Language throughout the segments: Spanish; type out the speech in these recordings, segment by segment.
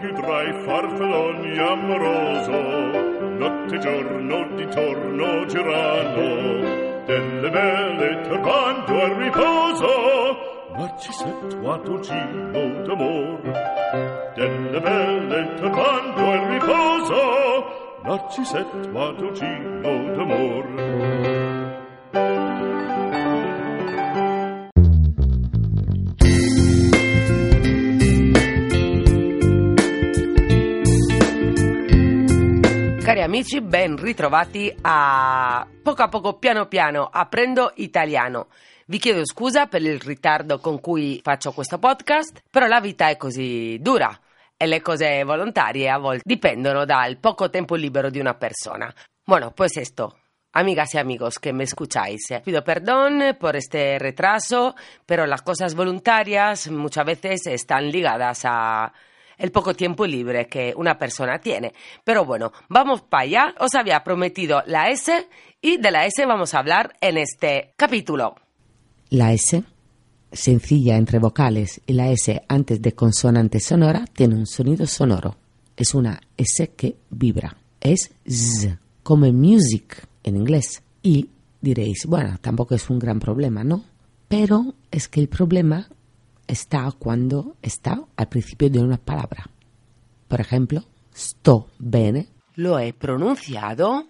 più tra i farfalloni amoroso, notte e giorno d'intorno girano, delle belle turbando a riposo, ma ci sento a dolcino d'amor. Delle belle turbando a riposo, ma ci sento a dolcino d'amor. Amici, ben ritrovati a poco a poco, piano piano, apprendo italiano. Vi chiedo scusa per il ritardo con cui faccio questo podcast, però la vita è così dura e le cose volontarie a volte dipendono dal poco tempo libero di una persona. Bueno, pues esto. Amigas y amigos que me escucháis, pido perdón por este retraso, pero las cosas voluntarias muchas veces están ligadas a el poco tiempo libre que una persona tiene. Pero bueno, vamos para allá. Os había prometido la S y de la S vamos a hablar en este capítulo. La S, sencilla entre vocales, y la S antes de consonante sonora, tiene un sonido sonoro. Es una S que vibra. Es Z, como music en inglés. Y diréis, bueno, tampoco es un gran problema, ¿no? Pero es que el problema está cuando está al principio de una palabra. Por ejemplo, sto bene, Lo he pronunciado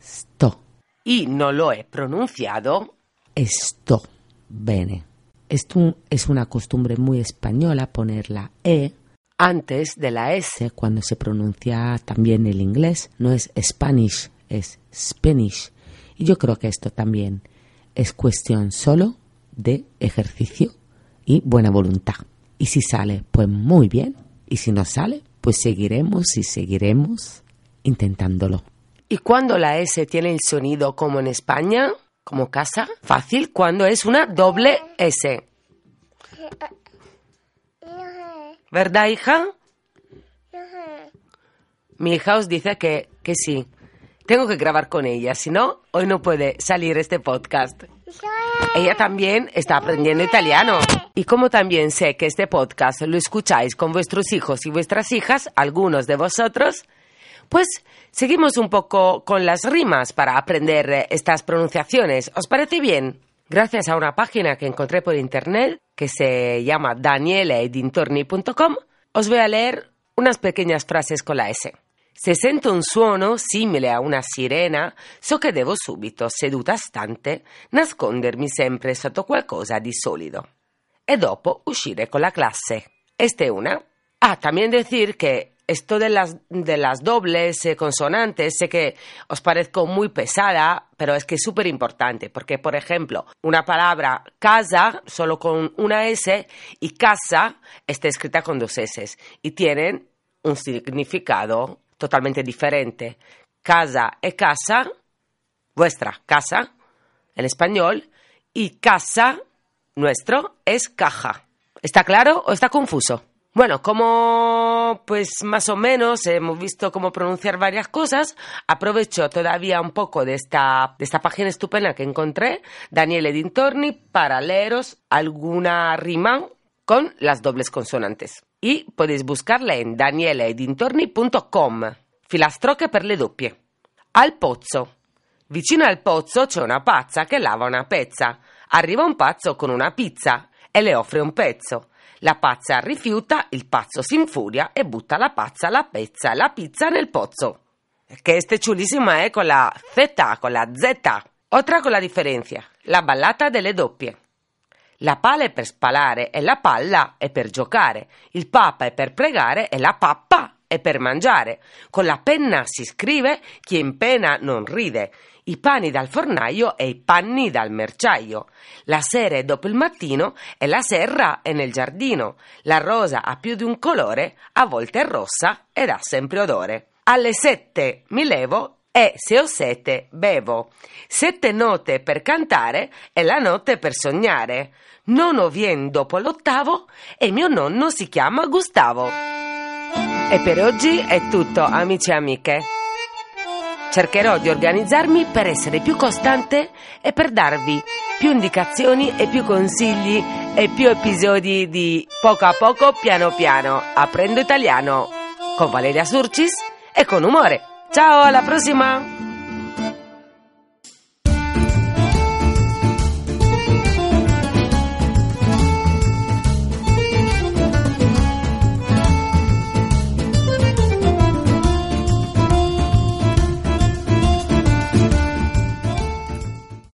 sto, y no lo he pronunciado. esto bene. Esto es una costumbre muy española poner la E Antes de la S. S cuando se pronuncia también el inglés. No es Spanish, es Spanish. Y yo creo que esto también es cuestión solo de ejercicio y buena voluntad. Y si sale, pues muy bien. Y si no sale, pues seguiremos y seguiremos intentándolo. ¿Y cuando la S tiene el sonido como en España? Como casa. Fácil cuando es una doble S. ¿Verdad, hija? Mi hija os dice que, que sí. Tengo que grabar con ella, si no, hoy no puede salir este podcast. Ella también está aprendiendo italiano. Y como también sé que este podcast lo escucháis con vuestros hijos y vuestras hijas, algunos de vosotros, pues seguimos un poco con las rimas para aprender eh, estas pronunciaciones. ¿Os parece bien? Gracias a una página que encontré por internet que se llama danieleedintorni.com, os voy a leer unas pequeñas frases con la S. Se sento un suono simile a una sirena, so che devo subito, seduta stante, nascondermi sempre sotto qualcosa di solido. E dopo uscire con la clase. Esta es una. Ah, también decir que esto de las, de las dobles eh, consonantes, sé que os parezco muy pesada, pero es que es súper importante, porque, por ejemplo, una palabra casa, solo con una S, y casa está escrita con dos S, y tienen un significado totalmente diferente. Casa es casa, vuestra casa, en español, y casa, nuestro, es caja. ¿Está claro o está confuso? Bueno, como pues más o menos hemos visto cómo pronunciar varias cosas, aprovecho todavía un poco de esta, de esta página estupenda que encontré, Daniele Dintorni, para leeros alguna rima con las dobles consonantes. Y podéis buscarla en danieleedintorni.com. Filastrocche per le doppie. Al pozzo. Vicino al pozzo c'è una pazza che lava una pezza. Arriva un pazzo con una pizza e le offre un pezzo. La pazza rifiuta, il pazzo si infuria e butta la pazza, la pezza e la pizza nel pozzo. Que este chulísima, ¿eh? Con la Z, con la Z. Otra con la differenza. La ballata delle doppie. La pala è per spalare e la palla è per giocare. Il papa è per pregare e la pappa e per mangiare. Con la penna si scrive, chi in pena non ride. I pani dal fornaio e i panni dal merciaio. La sera è dopo il mattino e la serra è nel giardino. La rosa ha più di un colore, a volte è rossa ed ha sempre odore. Alle sette mi levo e se ho sete bevo. Sette note per cantare e la notte per sognare. Nono vien dopo l'ottavo e mio nonno si chiama Gustavo. E per oggi è tutto, amici e amiche. Cercherò di organizzarmi per essere più costante e per darvi più indicazioni e più consigli e più episodi di poco a poco, piano piano. Apprendo italiano con Valeria Surcis e con umore. Ciao, alla prossima!